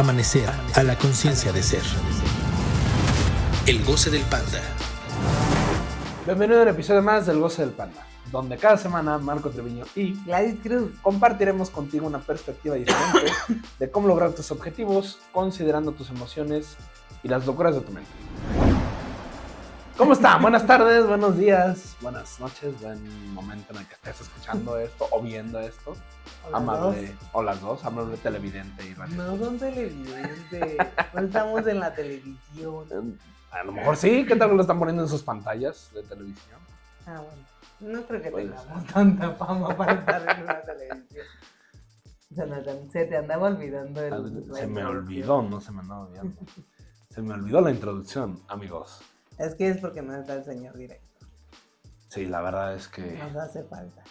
Amanecer a la conciencia de ser. El goce del panda. Bienvenido a un episodio más del Goce del Panda, donde cada semana Marco Treviño y Gladys Cruz. compartiremos contigo una perspectiva diferente de cómo lograr tus objetivos, considerando tus emociones y las locuras de tu mente. ¿Cómo están? Buenas tardes, buenos días, buenas noches, buen momento en el que estés escuchando esto o viendo esto. Hola, amable, o las dos, amable televidente y radio. No son televidentes. No estamos en la televisión. A lo mejor sí, ¿qué tal lo están poniendo en sus pantallas de televisión? Ah, bueno. No creo que Puede tengamos tanta fama para estar en una televisión. Jonathan, se te andaba olvidando el. la Ah, Se me olvidó, no se me andaba olvidando. Se me olvidó la introducción, amigos. Es que es porque no está el señor directo. Sí, la verdad es que Nos hace falta.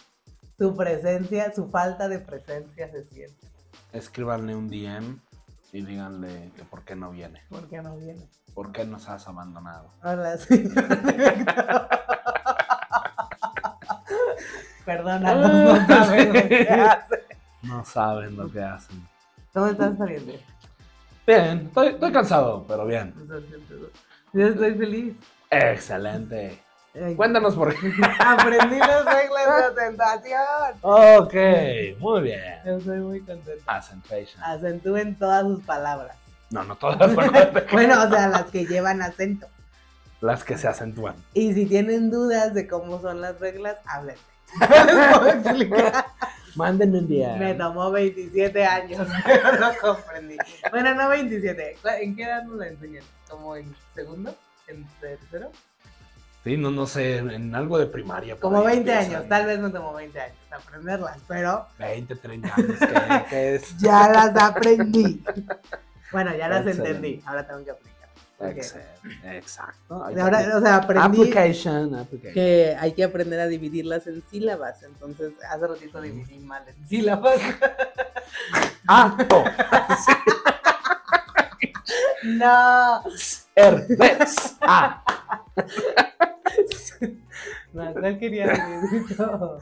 Su presencia, su falta de presencia se siente. escríbanle un DM y díganle que por qué no viene. ¿Por qué no viene? ¿Por qué nos has abandonado? Hola, señor director. Perdónanos, no sabes lo que hace. No saben lo que hacen. ¿Cómo estás saliendo? Bien, estoy, estoy cansado, pero bien. Yo estoy feliz. Excelente. Ay, Cuéntanos por qué. Aprendí las reglas de presentación. Ok, muy bien. Yo estoy muy contenta. Accentuation. Acentúen todas sus palabras. No, no todas. Bueno, o sea, las que llevan acento. las que se acentúan. Y si tienen dudas de cómo son las reglas, háblenme. Les puedo explicar. Mándenme un DM. Me tomó 27 años, pero lo comprendí. Bueno, no 27. ¿En qué edad nos la enseñan? ¿Como en segundo? ¿En tercero? Sí, no, no sé, en algo de primaria. Como ahí 20 empiezan. años. Tal vez me tomó 20 años aprenderlas, pero 20, 30 años. ¿qué, qué es? ya las aprendí. Bueno, ya las Excelente. entendí. Ahora tengo que aplicar. Exacto. Ahora, o sea, aprendí Application, application. que hay que aprender a dividirlas en sílabas. Entonces, hace ratito dividí mal en sílabas. Ah, oh, no. er, ves, ah. No, ¿cuál quería decir? No.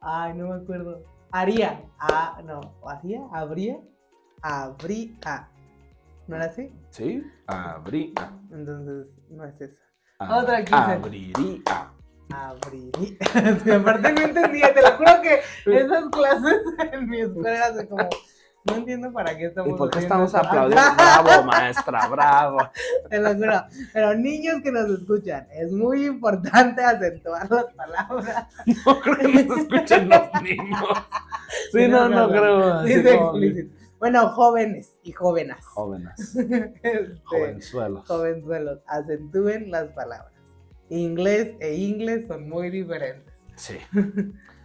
Ay, no me acuerdo. Haría. Ah, no. ¿Haría? ¿Habría? Habría. ¿No era así? Sí, abrí. Entonces, no es eso. Otra quise. Abriría. Abriría. Sí, aparte no entendía, te lo juro que esas clases en mi escuela eran como. No entiendo para qué estamos ¿Y por qué estamos aplaudiendo? Bravo, maestra, bravo. Te lo juro. Pero niños que nos escuchan, es muy importante acentuar las palabras. No creo que nos escuchen los niños. Sí, no, no creo. Dice como- explícito. Bueno, jóvenes y jóvenes. Jóvenes, Este, jovenzuelos. jovenzuelos, acentúen las palabras. Inglés e inglés son muy diferentes. Sí.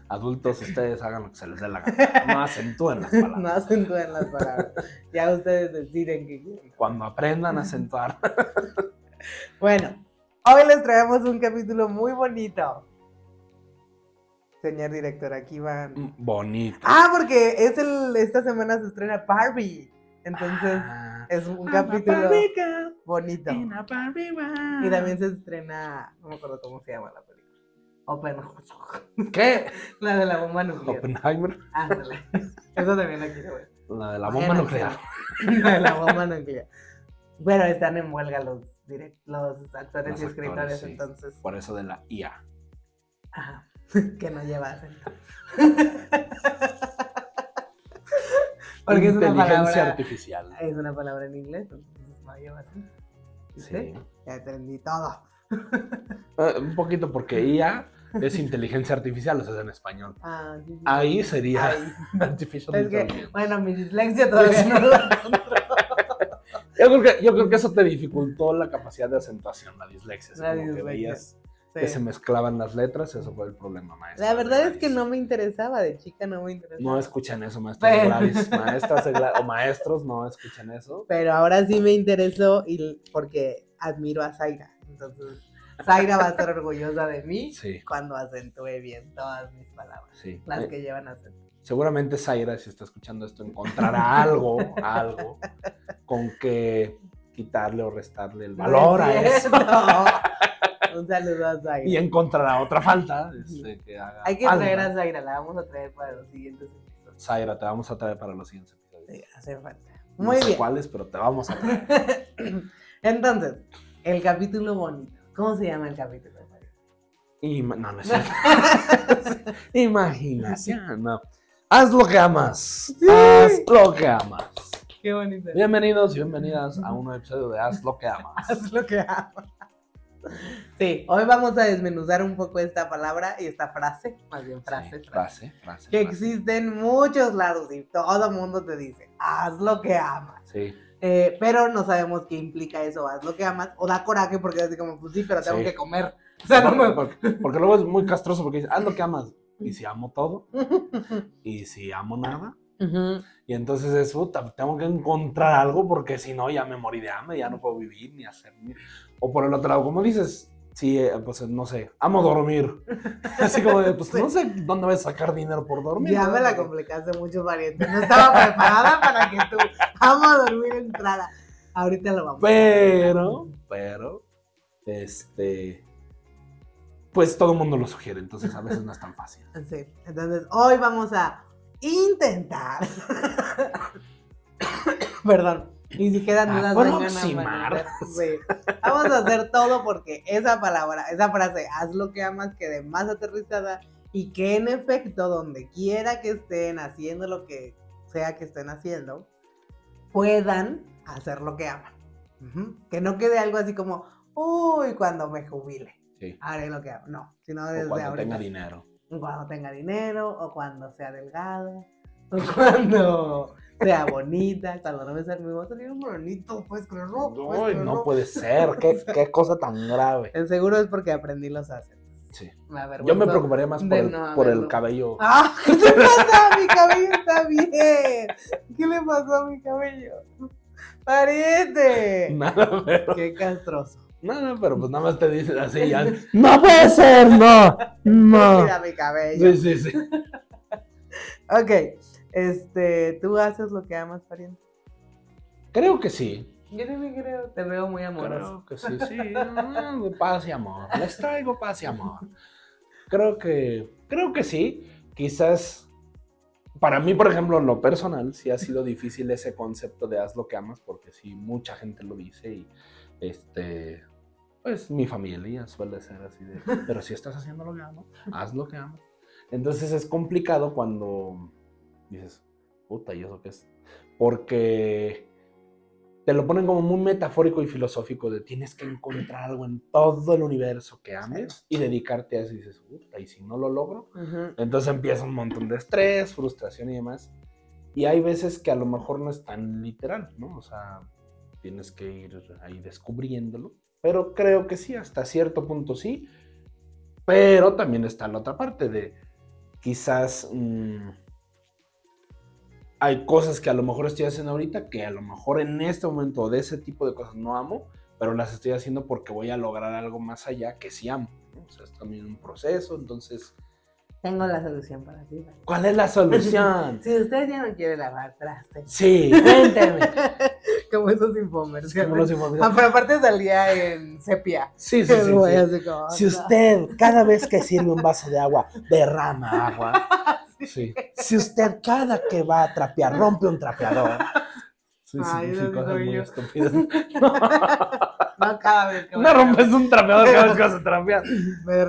Adultos, ustedes hagan lo que se les dé la gana. No acentúen las palabras. No acentúen las palabras. Ya ustedes deciden qué quieren. Cuando aprendan a acentuar. Bueno, hoy les traemos un capítulo muy bonito. Señor director, aquí van. Bonito. Ah, porque es el, esta semana se estrena Barbie. Entonces Ah. es un I'm a capítulo bonito. in a Barbie world. Y también se estrena, no me acuerdo cómo se llama la película. Oppenheimer. ¿Qué? La de la bomba nuclear. Oppenheimer. Ándale. Eso también la quiero ver. La de la bomba nuclear. verla. La de la bomba nuclear. Pero están en huelga los, direct- los actores Los y actores, escritores, sí. entonces. Por eso de la IA. Ajá. Que no lleva acento. Porque es una Inteligencia palabra. artificial. Es una palabra en inglés, no. ¿Viste? Sí. Ya entendí todo. Eh, un poquito porque IA es inteligencia artificial, o sea, es en español. Ah, sí, sí. Ahí sería artificial Es que, intelligence. bueno, mi dislexia todavía no la. Yo creo, que, yo creo que eso te dificultó la capacidad de acentuación, la dislexia. La como que dislexia. Que se mezclaban las letras, eso fue el problema, maestra. La verdad es que no me interesaba, de chica no me interesaba. No escuchan eso, maestras Pero- Gladys. Maestras o maestros no escuchan eso. Pero ahora sí me interesó y porque admiro a Zaira. Entonces, Zaira va a estar orgullosa de mí Sí, cuando acentúe bien todas mis palabras, sí. las que llevan acento. Seguramente Zaira, si está escuchando esto, encontrará algo, algo con que quitarle o restarle el valor No a es eso. Un saludo a Zaira. Y encontrará otra falta este, que haga Hay que falta. traer a Zaira, la vamos a traer para los siguientes episodios. Zaira, te vamos a traer para los siguientes episodios. Sí, hace falta. No Muy sé bien. cuáles, pero te vamos a traer. Entonces, el capítulo bonito. ¿Cómo se llama el capítulo? Ima- no, no es cierto. Imaginación, no. Haz lo que amas. Haz lo que amas. Qué bonito. Bienvenidos y bienvenidas a un nuevo episodio de Haz lo que amas. Haz lo que amas. Sí, hoy vamos a desmenuzar un poco esta palabra y esta frase, más bien frase, Sí, frase, frase, frase. que frase. existe en muchos lados y todo mundo te dice, haz lo que amas. Sí, Eh, pero no sabemos qué implica eso, haz lo que amas, o da coraje porque es así como, pues sí, pero tengo Sí. que comer. O sea, no me... porque, porque luego es muy castroso porque dice, haz lo que amas. Y si amo todo, y si amo nada. Y entonces es, puta, tengo que encontrar algo porque si no ya me morí de hambre, ya no puedo vivir ni hacer. ni- O por el otro lado, como dices, sí, eh, pues no sé, amo dormir. Así como de, pues no sé dónde voy a sacar dinero por dormir. Ya ¿no? me la complicaste mucho, pariente. No estaba preparada para que tú amo dormir entrara. Ahorita lo vamos a Pero, pero, este, pues todo el mundo lo sugiere, entonces a veces no es tan fácil. Sí, entonces hoy vamos a intentar. Perdón. Y si quedan dudas, vengan a Aproximar. amanecer. Sí. Vamos a hacer todo porque esa palabra, esa frase, haz lo que amas, quede más aterrizada y que en efecto, donde quiera que estén haciendo lo que sea que estén haciendo, puedan hacer lo que aman. Que no quede algo así como, uy, cuando me jubile, Sí. haré lo que amo. No, sino O desde cuando ahorita tenga dinero. cuando tenga dinero, o cuando sea delgada, o cuando sea bonita, cuando no me va a salir un bonito, pues puedes Ay, creerlo. no puede ser, qué, qué cosa tan grave. En seguro es porque aprendí los acentos. Sí. Me Yo me preocuparía más por, el, no por el cabello. ¡Ah! ¿Qué te pasa? Mi cabello está bien. ¿Qué le pasó a mi cabello? ¡Pariente! Nada, pero, ¡Qué castroso! nada, pero pues nada más te dicen así ya. ¡No puede ser! ¡No! ¡No! Mira mi cabello. Sí, sí, sí. Ok. Este, ¿tú haces lo que amas, pariente? Creo que sí. Yo también creo. Te veo muy amoroso. Creo que sí, sí. ah, Paz y amor. Les traigo paz y amor. Creo que, creo que sí. Quizás, para mí, por ejemplo, en lo personal, sí ha sido difícil ese concepto de haz lo que amas, porque sí, mucha gente lo dice y, este, pues mi familia suele ser así de, pero si estás haciendo lo que amas, haz lo que amas. Entonces es complicado cuando dices, puta, ¿y eso qué es? Porque te lo ponen como muy metafórico y filosófico de tienes que encontrar algo en todo el universo que ames y dedicarte a eso y dices, puta, y si no lo logro, Ujú. entonces empieza un montón de estrés, frustración y demás. Y hay veces que a lo mejor no es tan literal, ¿no? O sea, tienes que ir ahí descubriéndolo. Pero creo que sí, hasta cierto punto sí. Pero también está la otra parte de quizás mm, hay cosas que a lo mejor estoy haciendo ahorita que a lo mejor en este momento de ese tipo de cosas no amo, pero las estoy haciendo porque voy a lograr algo más allá que sí amo. ¿no? O sea, es también un proceso, entonces... Tengo la solución para ti. Vale. ¿Cuál es la solución? Si usted ya no quiere lavar trastes, Sí, cuénteme. como esos Es infomerciales. como los infomerciales. Ah, pero aparte salía en sepia. Sí, sí, sí, sí. como, Si usted cada vez que sirve un vaso de agua derrama agua, sí. si usted cada que va a trapear rompe un trapeador. Sí, sí, Ay, sí, cosas muy yo. estúpidas. No cada vez que voy No a- rompes un trapeador cada vez que vas a trapear.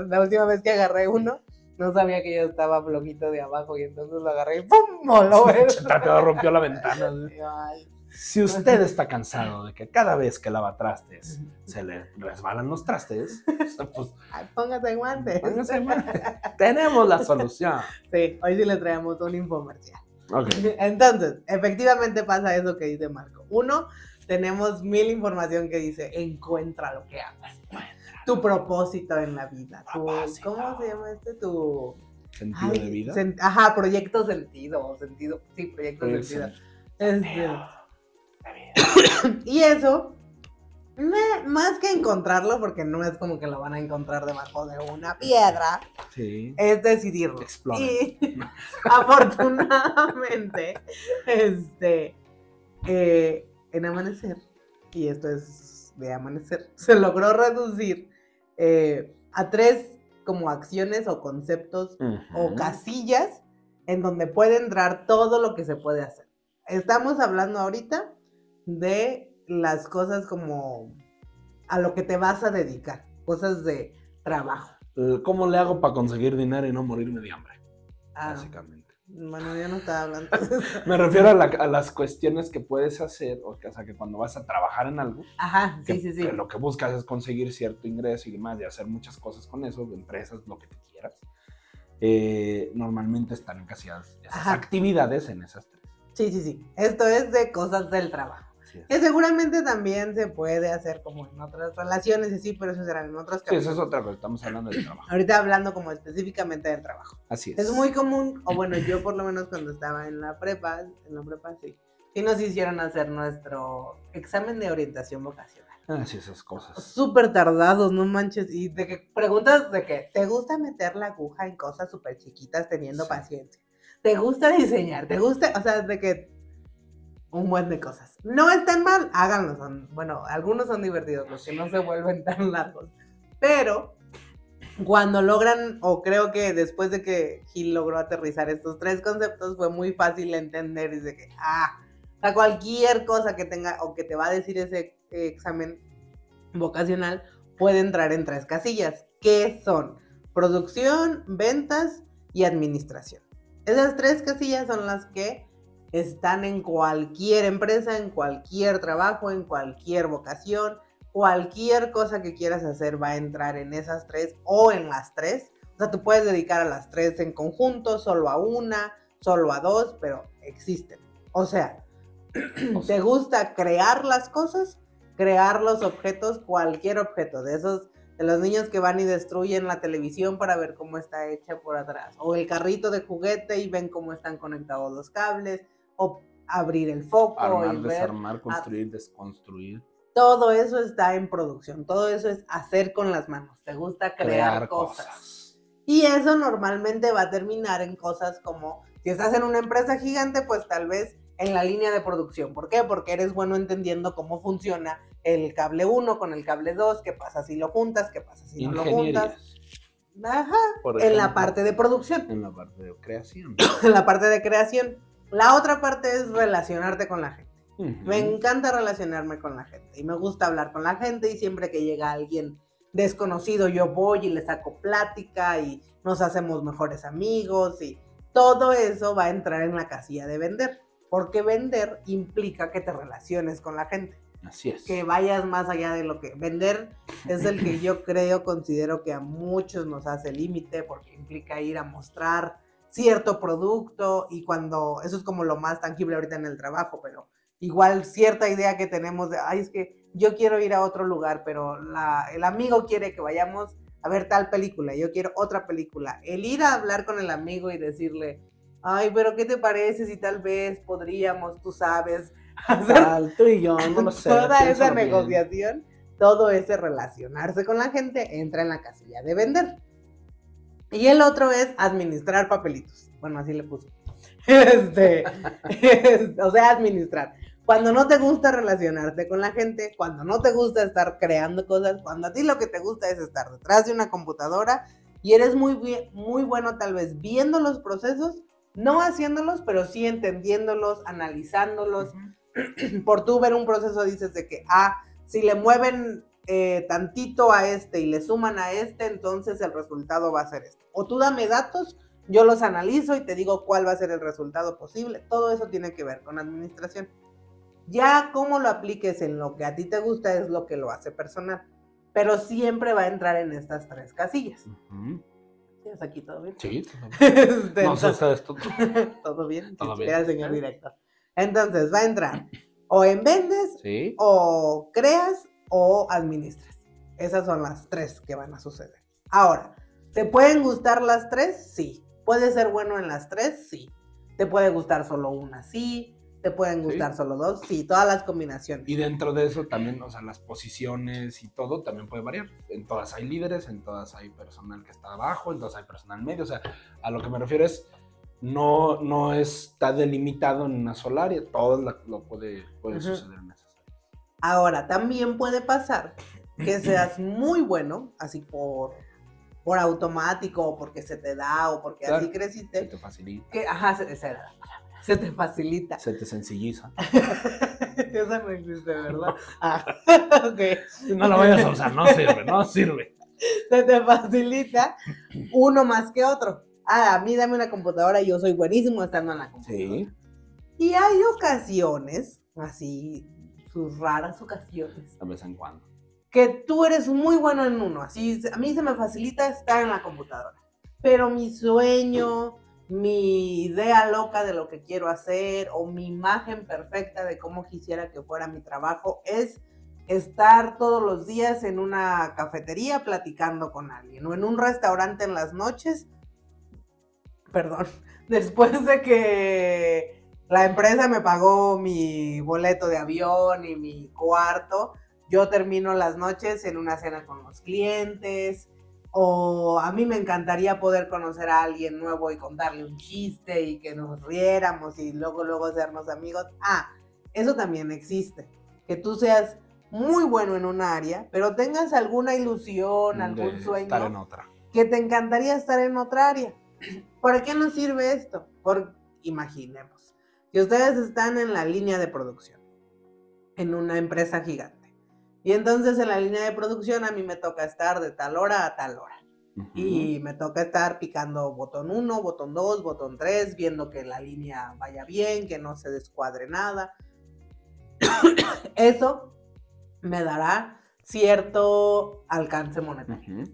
La última vez que agarré uno, no sabía que yo estaba flojito de abajo y entonces lo agarré y ¡pum! Moló el- El trapeador rompió la ventana. Ay, Si usted está cansado de que cada vez que lava trastes se le resbalan los trastes, pues ay, póngase guantes. póngase guantes. tenemos la solución. Sí, hoy sí le traemos un infomercial. Ok. Entonces, efectivamente pasa eso que dice Marco. Uno, tenemos mil información que dice, encuentra lo que amas. Tu propósito en la vida. Tu. ¿Cómo se llama este? Tu... Sentido ay, de vida. sen- ajá, proyecto sentido. sentido. Sí, proyecto sentido. Este, y eso, más que encontrarlo, porque no es como que lo van a encontrar debajo de una piedra, Sí. es decidirlo. Explora. Y afortunadamente, este, eh, en Amanecer, y esto es de Amanecer, se logró reducir eh, a tres como acciones o conceptos o casillas en donde puede entrar todo lo que se puede hacer. Estamos hablando ahorita de las cosas como a lo que te vas a dedicar, cosas de trabajo. Eh, ¿Cómo le hago para conseguir dinero y no morirme de hambre? Ah, Básicamente. bueno, yo no estaba hablando. Me refiero a, la- a las cuestiones que puedes hacer, o, que, o sea, que cuando vas a trabajar en algo, Ajá, que, sí, sí, sí. que lo que buscas es conseguir cierto ingreso y demás, y hacer muchas cosas con eso, de empresas, lo que te quieras. eh, normalmente están encasilladas esas Ajá. actividades en esas tres. Sí, sí, sí. Esto es de cosas del trabajo. Que seguramente también se puede hacer como en otras relaciones y sí, pero eso será en otros Sí, casos. eso es otra cosa, estamos hablando del trabajo. Ahorita hablando como específicamente del trabajo. Así es. Es muy común, o bueno, yo por lo menos cuando estaba en la prepa, en la prepa sí, sí nos hicieron hacer nuestro examen de orientación vocacional. Así esas cosas. Súper tardados, no manches. Y de que preguntas de que te gusta meter la aguja en cosas súper chiquitas teniendo Sí. paciencia. Te gusta diseñar, te gusta, o sea, de que un buen de cosas. No están mal, háganlo. Son, bueno, algunos son divertidos, los que no se vuelven tan largos. Pero cuando logran, o creo que después de que Gil logró aterrizar estos tres conceptos, fue muy fácil entender y de que, ah, o sea, cualquier cosa que tenga o que te va a decir ese examen vocacional puede entrar en tres casillas, que son producción, ventas y administración. Esas tres casillas son las que están en cualquier empresa, en cualquier trabajo, en cualquier vocación, cualquier cosa que quieras hacer va a entrar en esas tres o en las tres. O sea, tú puedes dedicar a las tres en conjunto, solo a una, solo a dos, pero existen. O sea, ¿te gusta crear las cosas? Crear los objetos, cualquier objeto, de esos, de los niños que van y destruyen la televisión para ver cómo está hecha por atrás, o el carrito de juguete y ven cómo están conectados los cables, o abrir el foco Armar, ver. desarmar, construir, desconstruir. Todo eso está en producción, todo eso es hacer con las manos, te gusta crear, Crear cosas. cosas. Y eso normalmente va a terminar en cosas como, si estás en una empresa gigante, pues tal vez en la línea de producción. ¿Por qué? Porque eres bueno entendiendo cómo funciona el cable 1 con el cable 2, qué pasa si lo juntas, qué pasa si no lo juntas. Ajá, por en la ejemplo, parte de producción, En la parte de creación. en la parte de creación. La otra parte es relacionarte con la gente. Me encanta relacionarme con la gente y me gusta hablar con la gente y siempre que llega alguien desconocido yo voy y le saco plática y nos hacemos mejores amigos y todo eso va a entrar en la casilla de vender. Porque vender implica que te relaciones con la gente, Así es. que vayas más allá de lo que vender es el que yo creo, considero que a muchos nos hace límite porque implica ir a mostrar cierto producto y cuando eso es como lo más tangible ahorita en el trabajo, pero igual cierta idea que tenemos de, ay, es que yo quiero ir a otro lugar, pero la, el amigo quiere que vayamos a ver tal película, yo quiero otra película. El ir a hablar con el amigo y decirle, ay, pero ¿qué te parece si tal vez podríamos, tú sabes, hacer Tal, tú y yo, no lo sé. toda esa piénsalo bien. negociación, todo ese relacionarse con la gente entra en la casilla de vender. Y el otro es administrar papelitos. Bueno, así le puse. Este, es- o sea, administrar. Cuando no te gusta relacionarte con la gente, cuando no te gusta estar creando cosas, cuando a ti lo que te gusta es estar detrás de una computadora y eres muy, bien- muy bueno tal vez viendo los procesos, no haciéndolos, pero sí entendiéndolos, analizándolos, Ujú. por tú ver un proceso dices de que, ah, si le mueven eh, tantito a este y le suman a este, entonces el resultado va a ser este. O tú dame datos, yo los analizo y te digo cuál va a ser el resultado posible. Todo eso tiene que ver con administración. Ya cómo lo apliques en lo que a ti te gusta es lo que lo hace personal. Pero siempre va a entrar en estas tres casillas. ¿Hasta aquí todo bien? Sí. Este, No entonces- todo bien. Todo bien. Era el señor director. Entonces va a entrar o en vendes Sí. o creas o administras. Esas son las tres que van a suceder. Ahora, ¿te pueden gustar las tres? Sí. ¿Puedes ser bueno en las tres? Sí. ¿Te puede gustar solo una? Sí. ¿Te pueden Sí. gustar solo dos? Sí. Todas las combinaciones. Y dentro de eso también, o sea, las posiciones y todo también puede variar. En todas hay líderes, en todas hay personal que está abajo, en todas hay personal medio. O sea, a lo que me refiero es, no, no está delimitado en una sola área. Todo la- lo puede, puede suceder. Ahora, también puede pasar que seas muy bueno, así por, por automático, o porque se te da, o porque Claro. así Se creciste, te facilita. que, ajá, se- esa era la palabra. Se te facilita. Se te sencilliza. Esa no existe, ¿verdad? Ah, ok. No lo vayas a usar, no sirve, no sirve. Se te facilita uno más que otro. Ah, a mí dame una computadora y yo soy buenísimo estando en la computadora. Sí. Y hay ocasiones, así, sus raras ocasiones, De vez en cuando. que tú eres muy bueno en uno. Así, a mí se me facilita estar en la computadora. Pero mi sueño, mi idea loca de lo que quiero hacer o mi imagen perfecta de cómo quisiera que fuera mi trabajo es estar todos los días en una cafetería platicando con alguien o en un restaurante en las noches. Perdón, después de que la empresa me pagó mi boleto de avión y mi cuarto, yo termino las noches en una cena con los clientes. O a mí me encantaría poder conocer a alguien nuevo y contarle un chiste y que nos riéramos y luego, luego hacernos amigos. Ah, eso también existe. Que tú seas muy bueno en un área, pero tengas alguna ilusión, algún sueño Estar en otra. que te encantaría estar en otra área. ¿Para qué nos sirve esto? Por, imaginemos que ustedes están en la línea de producción, en una empresa gigante. Y entonces en la línea de producción a mí me toca estar de tal hora a tal hora. Y me toca estar picando botón 1, botón 2, botón 3, viendo que la línea vaya bien, que no se descuadre nada. Eso me dará cierto alcance monetario.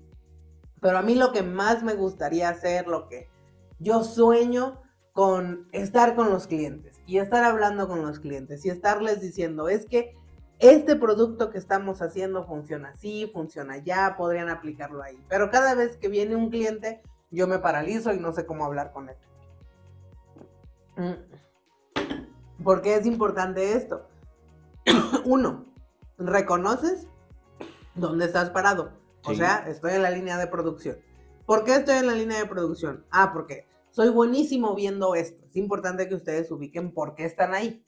Pero a mí lo que más me gustaría hacer, lo que yo sueño con estar con los clientes y estar hablando con los clientes y estarles diciendo, es que este producto que estamos haciendo funciona así, funciona allá, podrían aplicarlo ahí. Pero cada vez que viene un cliente, yo me paralizo y no sé cómo hablar con él. Mm. ¿Por qué es importante esto? Uno, reconoces dónde estás parado. O sea, estoy en la línea de producción. ¿Por qué estoy en la línea de producción? Ah, porque soy buenísimo viendo esto. Es importante que ustedes ubiquen por qué están ahí.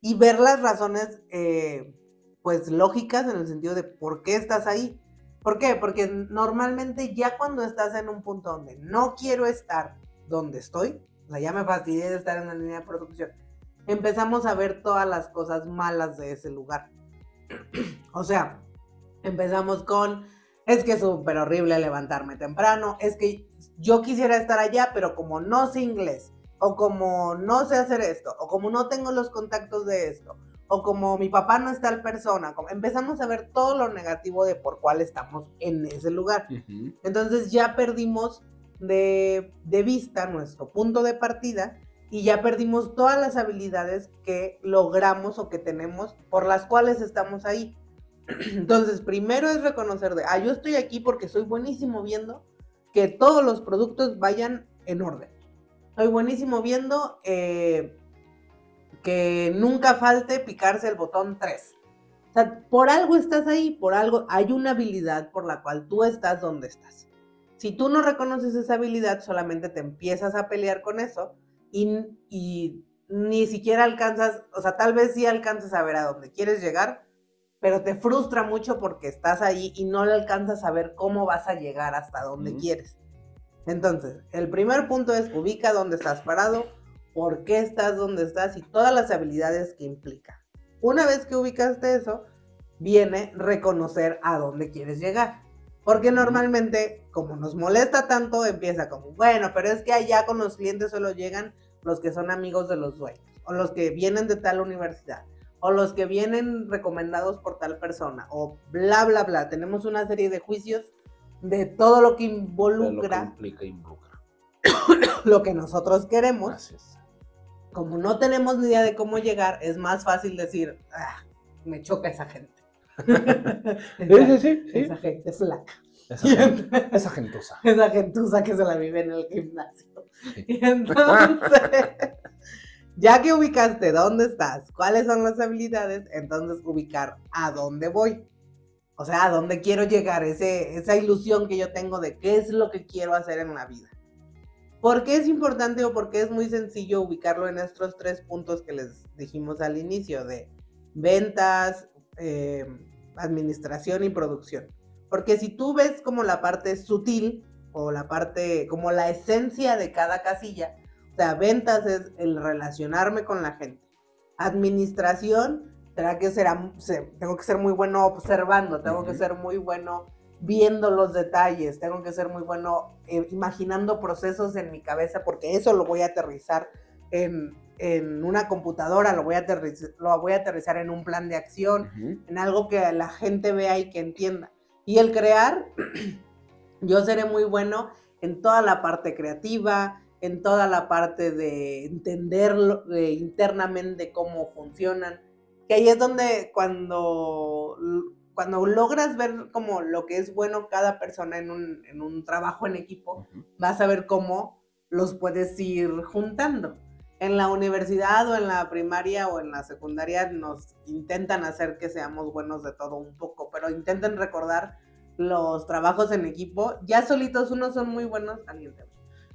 Y ver las razones, eh, pues, lógicas en el sentido de por qué estás ahí. ¿Por qué? Porque normalmente ya cuando estás en un punto donde no quiero estar donde estoy, o sea, ya me fastidié de estar en la línea de producción, empezamos a ver todas las cosas malas de ese lugar. o sea, empezamos con, es que es súper horrible levantarme temprano, es que yo quisiera estar allá, pero como no sé inglés, o como no sé hacer esto, o como no tengo los contactos de esto, o como mi papá no es tal persona, como empezamos a ver todo lo negativo de por cuál estamos en ese lugar. Entonces ya perdimos de, de vista nuestro punto de partida y ya perdimos todas las habilidades que logramos o que tenemos por las cuales estamos ahí. Entonces, primero es reconocer de, ah, yo estoy aquí porque soy buenísimo viendo que todos los productos vayan en orden. Soy buenísimo viendo eh, que nunca falte picarse el botón 3. O sea, por algo estás ahí, por algo hay una habilidad por la cual tú estás donde estás. Si tú no reconoces esa habilidad, solamente te empiezas a pelear con eso y, y ni siquiera alcanzas, o sea, tal vez sí alcanzas a ver a dónde quieres llegar, pero te frustra mucho porque estás ahí y no le alcanzas a ver cómo vas a llegar hasta donde quieres. Entonces, el primer punto es ubica dónde estás parado, por qué estás donde estás y todas las habilidades que implica. Una vez que ubicaste eso, viene reconocer a dónde quieres llegar. Porque normalmente, como nos molesta tanto, empieza como, bueno, pero es que allá con los clientes solo llegan los que son amigos de los dueños, o los que vienen de tal universidad, o los que vienen recomendados por tal persona, o bla, bla, bla. Tenemos una serie de juicios de todo lo que De lo que involucra implica involucra. lo que nosotros queremos. Es. Como no tenemos ni idea de cómo llegar, es más fácil decir, "Ah, me choca esa gente. Sí, sí, sí. sí. Esa gente flaca. Esa, gente- esa gentuza. Esa gentuza que se la vive en el gimnasio. Sí. Y entonces, ya que ubicaste dónde estás, cuáles son las habilidades, entonces ubicar a dónde voy. O sea, a dónde quiero llegar, ese, esa ilusión que yo tengo de qué es lo que quiero hacer en la vida. ¿Por qué es importante o por qué es muy sencillo ubicarlo en estos tres puntos que les dijimos al inicio de ventas, eh, administración y producción? Porque si tú ves como la parte sutil o la parte, como la esencia de cada casilla, sea, ventas es el relacionarme con la gente. Administración, será que será, tengo que ser muy bueno observando, tengo que ser muy bueno viendo los detalles, tengo que ser muy bueno eh, imaginando procesos en mi cabeza, porque eso lo voy a aterrizar en, en una computadora, lo voy, a aterrizar, lo voy a aterrizar en un plan de acción, en algo que la gente vea y que entienda. Y el crear, yo seré muy bueno en toda la parte creativa, en toda la parte de entender internamente cómo funcionan, que ahí es donde cuando, cuando logras ver como lo que es bueno cada persona en un, en un trabajo en equipo, vas a ver cómo los puedes ir juntando. En la universidad o en la primaria o en la secundaria nos intentan hacer que seamos buenos de todo un poco, pero intenten recordar los trabajos en equipo. Ya solitos unos son muy buenos, alguien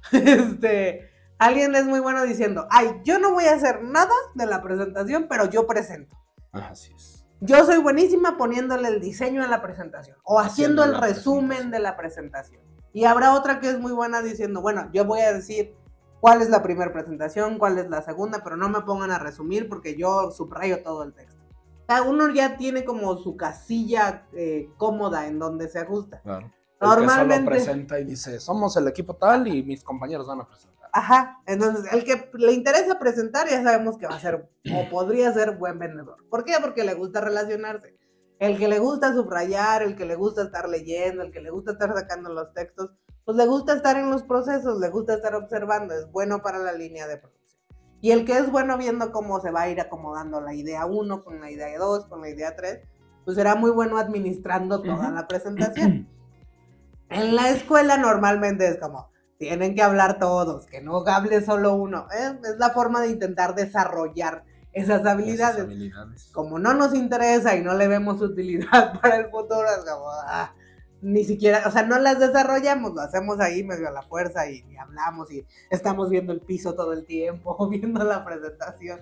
Este, alguien es muy bueno diciendo, ay, yo no voy a hacer nada de la presentación, pero yo presento. Así es. Yo soy buenísima poniéndole el diseño a la presentación o haciendo, el resumen de la presentación. Y habrá otra que es muy buena diciendo, bueno, yo voy a decir cuál es la primera presentación, cuál es la segunda, pero no me pongan a resumir porque yo subrayo todo el texto. Cada uno ya tiene como su casilla eh, cómoda en donde se ajusta. Claro. Normalmente. El que solo presenta y dice, somos el equipo tal y mis compañeros van a presentar. Ajá, entonces el que le interesa presentar ya sabemos que va a ser o podría ser buen vendedor. ¿Por qué? Porque le gusta relacionarse. El que le gusta subrayar, el que le gusta estar leyendo, el que le gusta estar sacando los textos, pues le gusta estar en los procesos, le gusta estar observando, es bueno para la línea de producción. Y el que es bueno viendo cómo se va a ir acomodando la idea 1 con la idea 2, con la idea 3, pues será muy bueno administrando toda la presentación. En la escuela normalmente es como, tienen que hablar todos, que no hable solo uno. ¿eh? Es la forma de intentar desarrollar esas habilidades. Como no nos interesa y no le vemos utilidad para el futuro, es como, ah, ni siquiera, o sea, no las desarrollamos, lo hacemos ahí medio a la fuerza y, hablamos y estamos viendo el piso todo el tiempo, viendo la presentación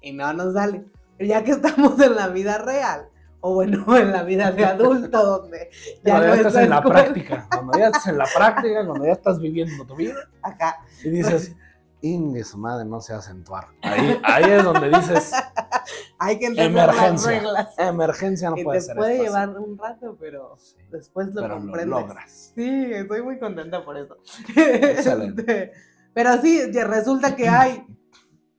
y no nos sale. Pero ya que estamos en la vida real, o bueno, en la vida de adulto, donde ya, no estás en la práctica, cuando ya estás en la práctica, cuando ya estás viviendo tu vida, acá, y dices, Inge, su madre no se acentuar. Ahí, ahí es donde dices. Hay que entender emergencia, las reglas. Emergencia no puede te ser. puede llevar un rato, pero después lo pero comprendes. Lo logras. Sí, estoy muy contenta por eso. Excelente. pero sí, resulta que hay.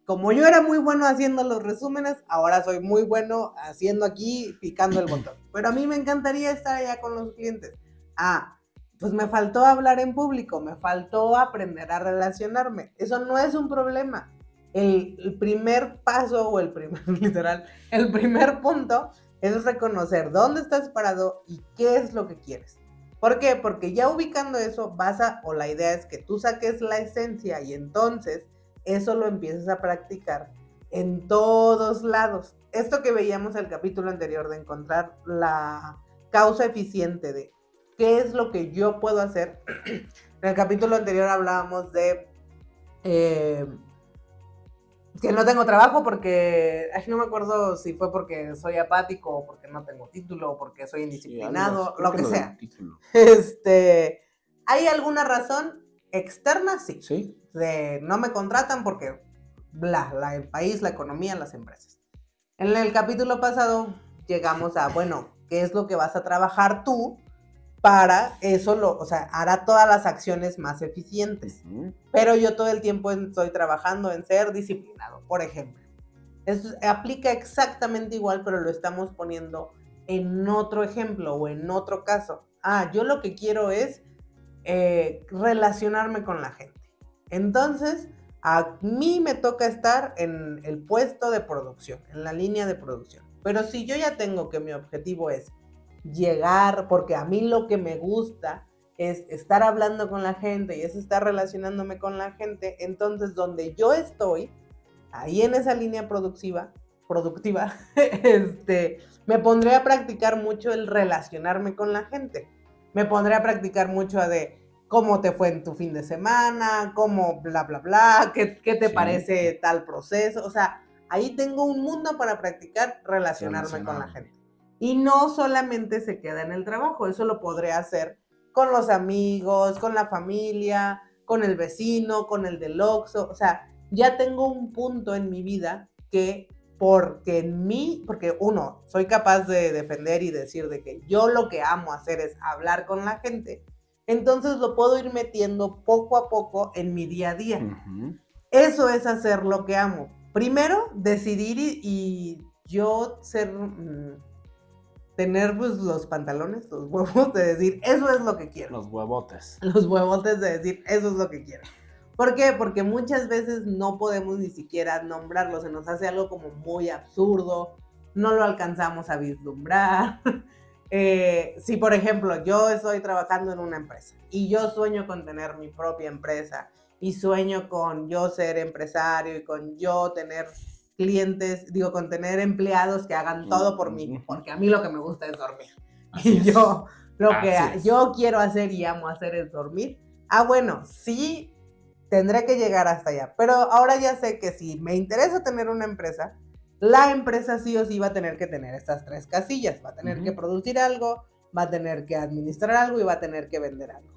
Como yo era muy bueno haciendo los resúmenes, ahora soy muy bueno haciendo aquí, picando el botón. Pero a mí me encantaría estar allá con los clientes. Ah, pues me faltó hablar en público, me faltó aprender a relacionarme. Eso no es un problema. El, primer paso o el primer, literal, el primer punto es reconocer dónde estás parado y qué es lo que quieres. ¿Por qué? Porque ya ubicando eso vas a, o la idea es que tú saques la esencia y entonces eso lo empiezas a practicar en todos lados. Esto que veíamos el capítulo anterior de encontrar la causa eficiente de ¿Qué es lo que yo puedo hacer? en el capítulo anterior hablábamos de eh, que no tengo trabajo porque, no me acuerdo si fue porque soy apático o porque no tengo título o porque soy indisciplinado, lo que, sea. Este, ¿Hay alguna razón externa? Sí. Sí. De no me contratan porque, bla, la, el país, la economía, las empresas. En el capítulo pasado llegamos a, bueno, ¿qué es lo que vas a trabajar tú para eso, lo, o sea, hará todas las acciones más eficientes. Pero yo todo el tiempo estoy trabajando en ser disciplinado, por ejemplo. Eso aplica exactamente igual, pero lo estamos poniendo en otro ejemplo o en otro caso. Ah, yo lo que quiero es eh, relacionarme con la gente. Entonces, a mí me toca estar en el puesto de producción, en la línea de producción. Pero si yo ya tengo que mi objetivo es llegar, porque a mí lo que me gusta es estar hablando con la gente y es estar relacionándome con la gente, entonces donde yo estoy, ahí en esa línea productiva, productiva, este, me pondré a practicar mucho el relacionarme con la gente. Me pondré a practicar mucho de cómo te fue en tu fin de semana, cómo bla, bla, bla, qué, qué te parece tal proceso. O sea, ahí tengo un mundo para practicar relacionarme con la gente. Y no solamente se queda en el trabajo, eso lo podré hacer con los amigos, con la familia, con el vecino, con el del Oxxo, o sea, ya tengo un punto en mi vida que porque en mí, porque uno, soy capaz de defender y decir de que yo lo que amo hacer es hablar con la gente, entonces lo puedo ir metiendo poco a poco en mi día a día. Eso es hacer lo que amo. Primero, decidir y, yo ser, mm, tener pues los pantalones, los huevos de decir, eso es lo que quiero. Los huevotes. Los huevotes de decir, eso es lo que quiero. ¿Por qué? Porque muchas veces no podemos ni siquiera nombrarlo, se nos hace algo como muy absurdo, no lo alcanzamos a vislumbrar. Eh, si, por ejemplo, yo estoy trabajando en una empresa y yo sueño con tener mi propia empresa y sueño con yo ser empresario y con yo tener clientes, digo, con tener empleados que hagan todo por mí, porque a mí lo que me gusta es dormir. y yo lo que yo quiero hacer y amo hacer es dormir. Ah, bueno, sí tendré que llegar hasta allá. Pero ahora ya sé que si me interesa tener una empresa, la empresa sí o sí va a tener que tener estas tres casillas. Va a tener que producir algo, va a tener que administrar algo y va a tener que vender algo.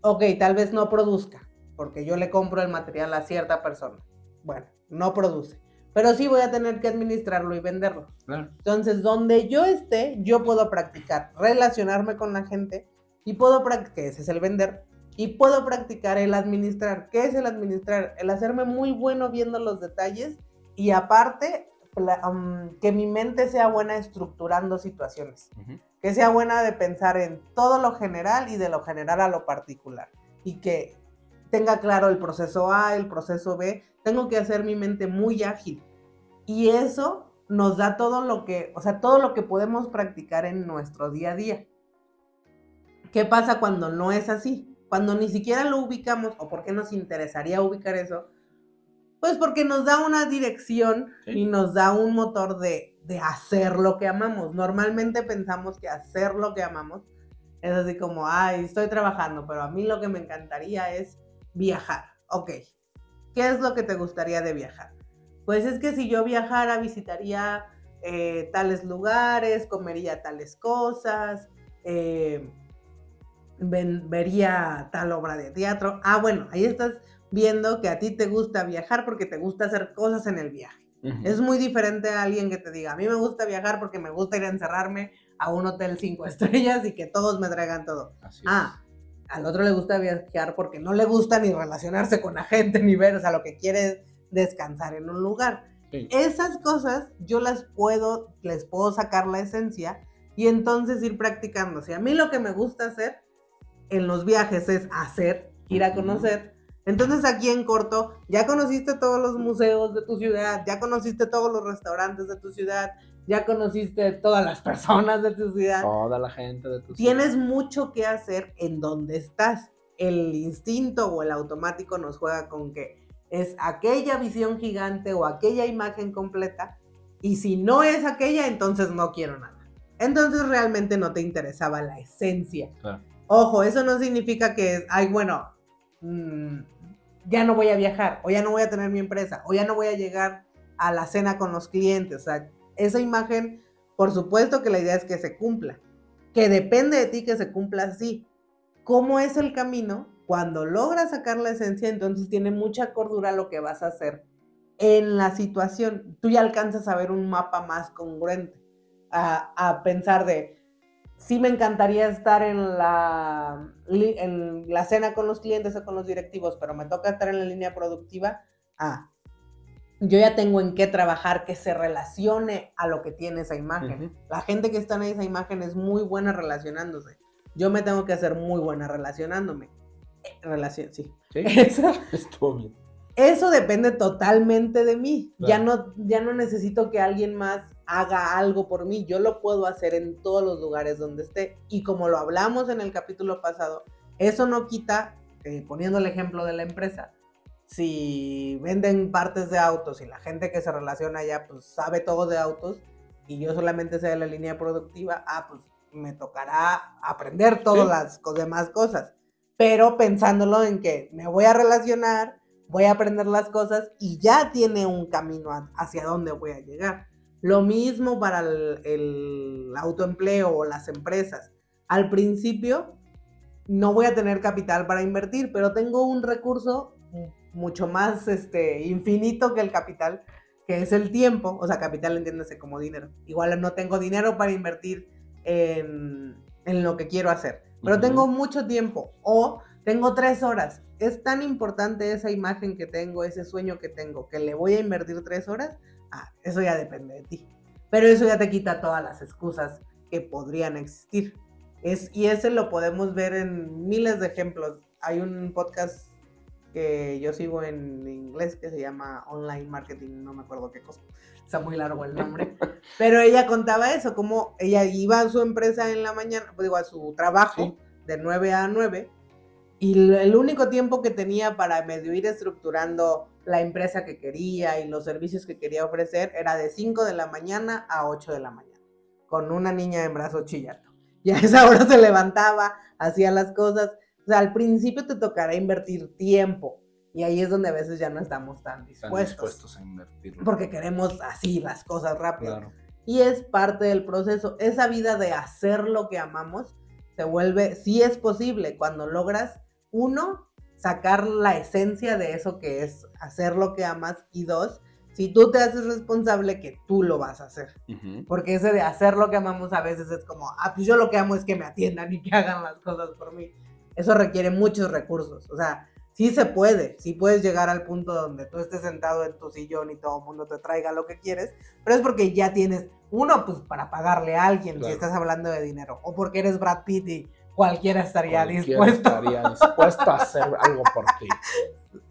Ok, tal vez no produzca, porque yo le compro el material a cierta persona. Bueno, no produce. Pero sí voy a tener que administrarlo y venderlo. Entonces, donde yo esté, yo puedo practicar, relacionarme con la gente y puedo practicar, ese es el vender, y puedo practicar el administrar. ¿Qué es el administrar? El hacerme muy bueno viendo los detalles y aparte que mi mente sea buena estructurando situaciones. Que sea buena de pensar en todo lo general y de lo general a lo particular. Y que tenga claro el proceso A, el proceso B. Tengo que hacer mi mente muy ágil. Y eso nos da todo lo que, o sea, todo lo que podemos practicar en nuestro día a día. ¿Qué pasa cuando no es así? Cuando ni siquiera lo ubicamos, o por qué nos interesaría ubicar eso, pues porque nos da una dirección y nos da un motor de, hacer lo que amamos. Normalmente pensamos que hacer lo que amamos es así como, ay, estoy trabajando, pero a mí lo que me encantaría es viajar. Ok, ¿qué es lo que te gustaría de viajar? Pues es que si yo viajara, visitaría eh, tales lugares, comería tales cosas, eh, vería tal obra de teatro. Ah, bueno, ahí estás viendo que a ti te gusta viajar porque te gusta hacer cosas en el viaje. Es muy diferente a alguien que te diga, a mí me gusta viajar porque me gusta ir a encerrarme a un hotel cinco estrellas y que todos me traigan todo. ah, al otro le gusta viajar porque no le gusta ni relacionarse con la gente ni ver, o sea, lo que quiere es descansar en un lugar. Esas cosas yo las puedo, les puedo sacar la esencia y entonces ir practicando. Si a mí lo que me gusta hacer en los viajes es hacer, ir a conocer. Entonces aquí en corto, ya conociste todos los museos de tu ciudad, ya conociste todos los restaurantes de tu ciudad, ya conociste todas las personas de tu ciudad. Toda la gente de tu ciudad. Tienes mucho que hacer en donde estás. El instinto o el automático nos juega con que es aquella visión gigante o aquella imagen completa. Y si no es aquella, entonces no quiero nada. Entonces realmente no te interesaba la esencia. Claro. Ojo, eso no significa que, ay, bueno, mm, ya no voy a viajar, o ya no voy a tener mi empresa, o ya no voy a llegar a la cena con los clientes. O sea, esa imagen, por supuesto que la idea es que se cumpla, que depende de ti que se cumpla así. ¿Cómo es el camino? Cuando logras sacar la esencia, entonces tiene mucha cordura lo que vas a hacer en la situación. Tú ya alcanzas a ver un mapa más congruente, a, a pensar de, sí me encantaría estar en la, en la cena con los clientes o con los directivos, pero me toca estar en la línea productiva, ah, yo ya tengo en qué trabajar que se relacione a lo que tiene esa imagen. La gente que está en esa imagen es muy buena relacionándose. Yo me tengo que hacer muy buena relacionándome. Eh, relación, sí. Sí, eso, estuvo bien. Eso depende totalmente de mí. Ya, no, ya no necesito que alguien más haga algo por mí, yo lo puedo hacer en todos los lugares donde esté. Y como lo hablamos en el capítulo pasado, eso no quita, eh, poniendo el ejemplo de la empresa, si venden partes de autos y la gente que se relaciona allá pues sabe todo de autos y yo solamente sé de la línea productiva, ah, pues me tocará aprender todas las demás cosas. Pero pensándolo en que me voy a relacionar, voy a aprender las cosas y ya tiene un camino hacia dónde voy a llegar. Lo mismo para el, autoempleo o las empresas. Al principio, no voy a tener capital para invertir, pero tengo un recurso mucho más este, infinito que el capital, que es el tiempo. O sea, capital entiéndase como dinero. Igual no tengo dinero para invertir en, en lo que quiero hacer, pero tengo mucho tiempo o tengo tres horas. Es tan importante esa imagen que tengo, ese sueño que tengo, que le voy a invertir tres horas. Ah, eso ya depende de ti. Pero eso ya te quita todas las excusas que podrían existir. Es, y ese lo podemos ver en miles de ejemplos. Hay un podcast que yo sigo en inglés que se llama Online Marketing, no me acuerdo qué cosa. Está muy largo el nombre. Pero ella contaba eso, como ella iba a su empresa en la mañana, pues digo, a su trabajo de 9 a 9, y el único tiempo que tenía para medio ir estructurando la empresa que quería y los servicios que quería ofrecer era de 5 de la mañana a 8 de la mañana, con una niña en brazos chillando. Y a esa hora se levantaba, hacía las cosas. O sea, al principio te tocará invertir tiempo. Y ahí es donde a veces ya no estamos tan dispuestos. a invertir. Porque queremos así las cosas rápido. Y es parte del proceso. Esa vida de hacer lo que amamos se vuelve, sí es posible cuando logras, uno, sacar la esencia de eso que es hacer lo que amas. Y dos, si tú te haces responsable que tú lo vas a hacer. Porque ese de hacer lo que amamos a veces es como, ah, pues yo lo que amo es que me atiendan y que hagan las cosas por mí. Eso requiere muchos recursos. O sea, sí se puede, sí puedes llegar al punto donde tú estés sentado en tu sillón y todo el mundo te traiga lo que quieres, pero es porque ya tienes, uno, pues para pagarle a alguien si estás hablando de dinero, o porque eres Brad Pitt y cualquiera estaría dispuesto. estaría dispuesto a hacer algo por ti.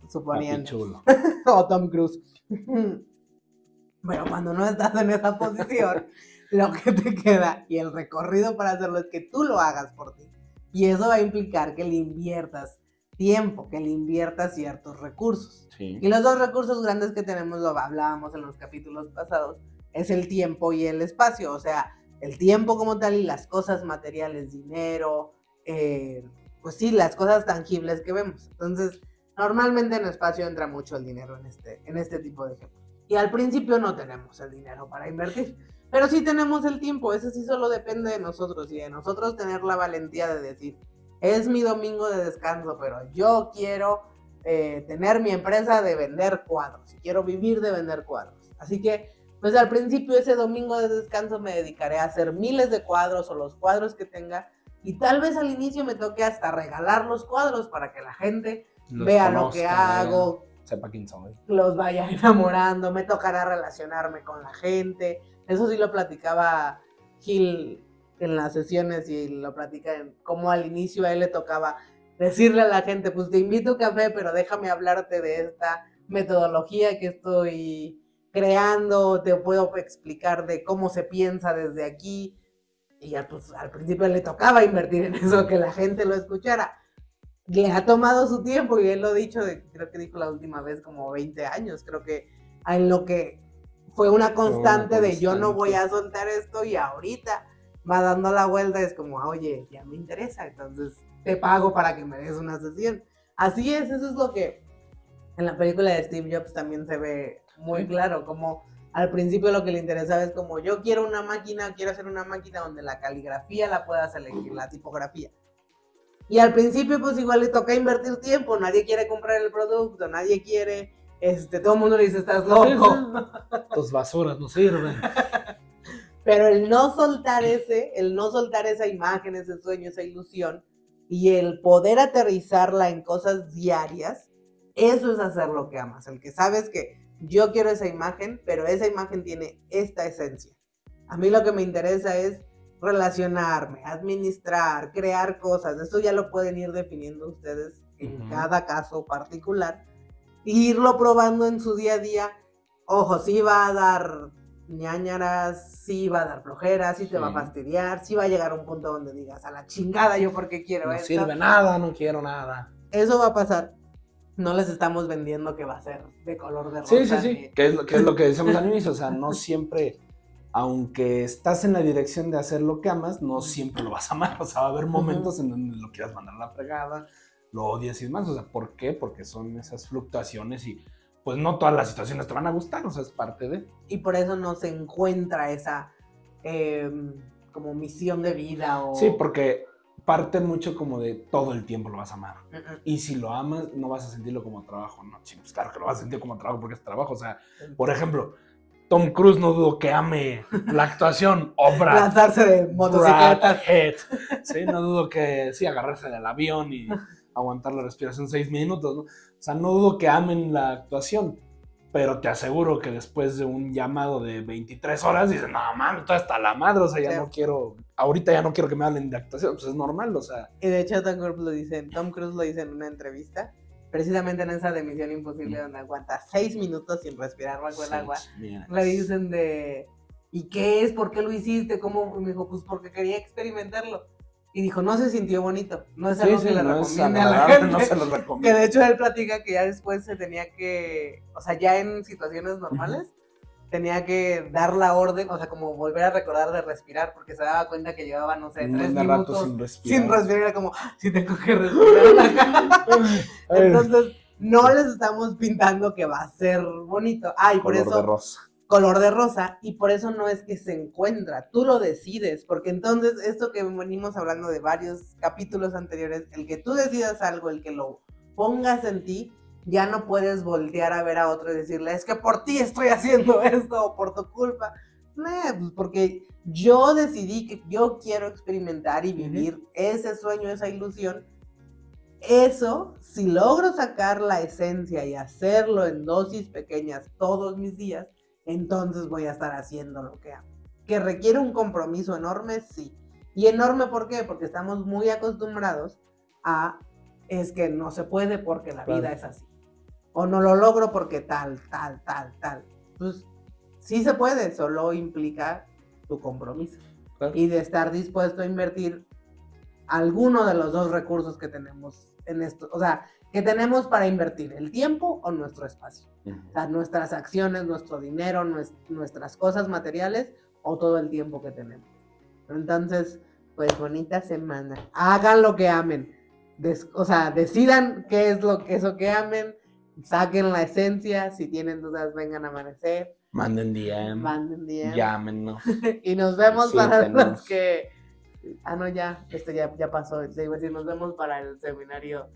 Suponiendo. Chulo. o Tom Cruise. Pero cuando no estás en esa posición, lo que te queda y el recorrido para hacerlo es que tú lo hagas por ti. Y eso va a implicar que le inviertas tiempo, que le inviertas ciertos recursos. Y los dos recursos grandes que tenemos, lo hablábamos en los capítulos pasados, es el tiempo y el espacio. O sea, el tiempo como tal y las cosas materiales, dinero, eh, pues sí, las cosas tangibles que vemos. Entonces, Normalmente en espacio entra mucho el dinero en este, en este tipo de ejemplos. Y al principio no tenemos el dinero para invertir, pero sí tenemos el tiempo, eso sí solo depende de nosotros y de nosotros tener la valentía de decir, es mi domingo de descanso, pero yo quiero eh, tener mi empresa de vender cuadros y quiero vivir de vender cuadros. Así que, pues al principio ese domingo de descanso me dedicaré a hacer miles de cuadros o los cuadros que tenga y tal vez al inicio me toque hasta regalar los cuadros para que la gente vea lo que hago, sepa quién soy. Los vaya enamorando, me tocará relacionarme con la gente. Eso sí lo platicaba Gil en las sesiones y lo platica en cómo al inicio a él le tocaba decirle a la gente, pues te invito a café, pero déjame hablarte de esta metodología que estoy creando, te puedo explicar de cómo se piensa desde aquí. Y ya pues al principio le tocaba invertir en eso, que la gente lo escuchara. Le ha tomado su tiempo y él lo ha dicho, creo que dijo la última vez como 20 años, creo que en lo que fue una constante, de yo no voy a soltar esto y ahorita va dando la vuelta, es como, oye, ya me interesa, entonces te pago para que me des una sesión. Así es, eso es lo que en la película de Steve Jobs también se ve muy claro, como al principio lo que le interesaba es como yo quiero una máquina, quiero hacer una máquina donde la caligrafía la puedas elegir, la tipografía y al principio, pues igual le toca invertir tiempo, nadie quiere comprar el producto, nadie quiere, este, todo el mundo le dice, estás loco. Tus basuras no sirven. Pero el no soltar ese, el no soltar esa imagen, ese sueño, esa ilusión, y el poder aterrizarla en cosas diarias, eso es hacer lo que amas. El que sabes que yo quiero esa imagen, pero esa imagen tiene esta esencia. A mí lo que me interesa es relacionarme, administrar, crear cosas. Eso ya lo pueden ir definiendo ustedes en cada caso particular. E irlo probando en su día a día. Ojo, sí va a dar ñañaras, sí va a dar flojeras, sí te va a fastidiar, sí va a llegar a un punto donde digas, a la chingada yo porque quiero no sirve nada, no quiero nada. Eso va a pasar. No les estamos vendiendo que va a ser de color de rosa. Sí, sí, sí. Que es lo que, es lo que decíamos al inicio. O sea, no siempre aunque estás en la dirección de hacer lo que amas, no siempre lo vas a amar. O sea, va a haber momentos en donde lo quieras mandar a la fregada, lo odias y demás. O sea, ¿por qué? Porque son esas fluctuaciones y pues no todas las situaciones te van a gustar, o sea, es parte de. Y por eso no se encuentra esa em, como misión de vida o... Sí, porque parte mucho como de todo el tiempo lo vas a amar. Y si lo amas, no vas a sentirlo como trabajo. No, sí, pues claro que lo vas a sentir como trabajo porque es trabajo. O sea, por ejemplo, Tom Cruise no dudo que ame la actuación o Brad, Lanzarse de motocicletas. Sí, no dudo que sí, agarrarse del avión y aguantar la respiración seis minutos. ¿no? O sea, no dudo que amen la actuación. Pero te aseguro que después de un llamado de 23 horas dicen, no mames, todo está la madre, o sea, ya Sí. no quiero, ahorita ya no quiero que me hablen de actuación, pues es normal, o sea. Y de hecho Tom Cruise lo dice, Tom Cruise lo dice en una entrevista, precisamente en esa de Misión Imposible donde aguanta seis minutos sin respirar bajo el agua. Le dicen de, ¿y qué es? ¿Por qué lo hiciste? ¿Cómo? Y me dijo, pues porque quería experimentarlo. Y dijo, no se sintió bonito. No es algo sí, que le no recomiende a la gente. no se los Que recomiendo. de hecho él platica que ya después se tenía que, o sea, ya en situaciones normales, tenía que dar la orden, o sea, como volver a recordar de respirar, porque se daba cuenta que llevaba, no sé, tres minutos sin respirar. sin respirar, era como, "Ah, sí tengo que respirar. Ay, Entonces, no les estamos pintando que va a ser bonito. Ah, y por eso, de rosa. Color de rosa, y por eso no es que se encuentra, tú lo decides, porque entonces esto que venimos hablando de varios capítulos anteriores, el que tú decidas algo, el que lo pongas en ti, ya no puedes voltear a ver a otro y decirle, es que por ti estoy haciendo esto, o por tu culpa. No, pues porque yo decidí que yo quiero experimentar y vivir ese sueño, esa ilusión. Eso, si logro sacar la esencia y hacerlo en dosis pequeñas todos mis días, entonces voy a estar haciendo lo que amo. Que requiere un compromiso enorme, sí. Y enorme, ¿por qué? Porque estamos muy acostumbrados a, es que no se puede porque la Claro. vida es así. O no lo logro porque tal, tal, tal, tal. Pues sí se puede, solo implica tu compromiso. Claro. Y de estar dispuesto a invertir alguno de los dos recursos que tenemos en esto. O sea, que tenemos para invertir, el tiempo o nuestro espacio. O sea, nuestras acciones, nuestro dinero, nues- nuestras cosas materiales o todo el tiempo que tenemos. Entonces, pues bonita semana. Hagan lo que amen. Des- o sea, decidan qué es lo que eso que amen. Saquen la esencia. Si tienen dudas, vengan a amanecer. Manden DM, Manden DM. llámenos. Y nos vemos para los que. Ah, no, ya. Esto ya, ya pasó. Te iba a decir, nos vemos para el seminario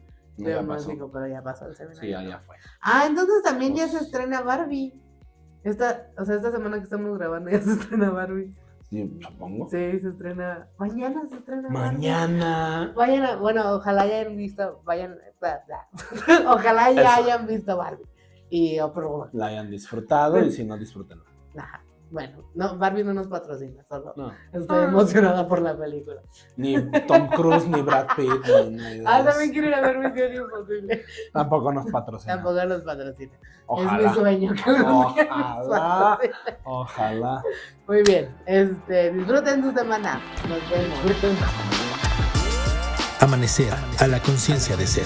Ya pasó. pero ya pasó el seminario. Sí, ya, ya fue. Ah, entonces también ya se Pues- estrena Barbie. Esta, o sea, esta semana que estamos grabando ya se estrena Barbie. Sí, supongo. Sí, se estrena. Mañana se estrena Barbie. Mañana. Vayan a- bueno, ojalá hayan visto, vayan, bla, bla. ojalá ya Eso. hayan visto Barbie. Y Opro, La hayan disfrutado y si no, disfrútenla. ajá. Bueno, no, Barbie no nos patrocina, solo No. estoy Ah. emocionada por la película. Ni Tom Cruise, ni Brad Pitt, ni Ah, también quiero ir a ver Misión Imposible. Tampoco nos patrocinan. Tampoco nos patrocina. Es mi Ojalá. sueño que nos Ojalá. Ojalá. Muy bien, este, disfruten su semana. Nos vemos. Amanecer a la conciencia de ser.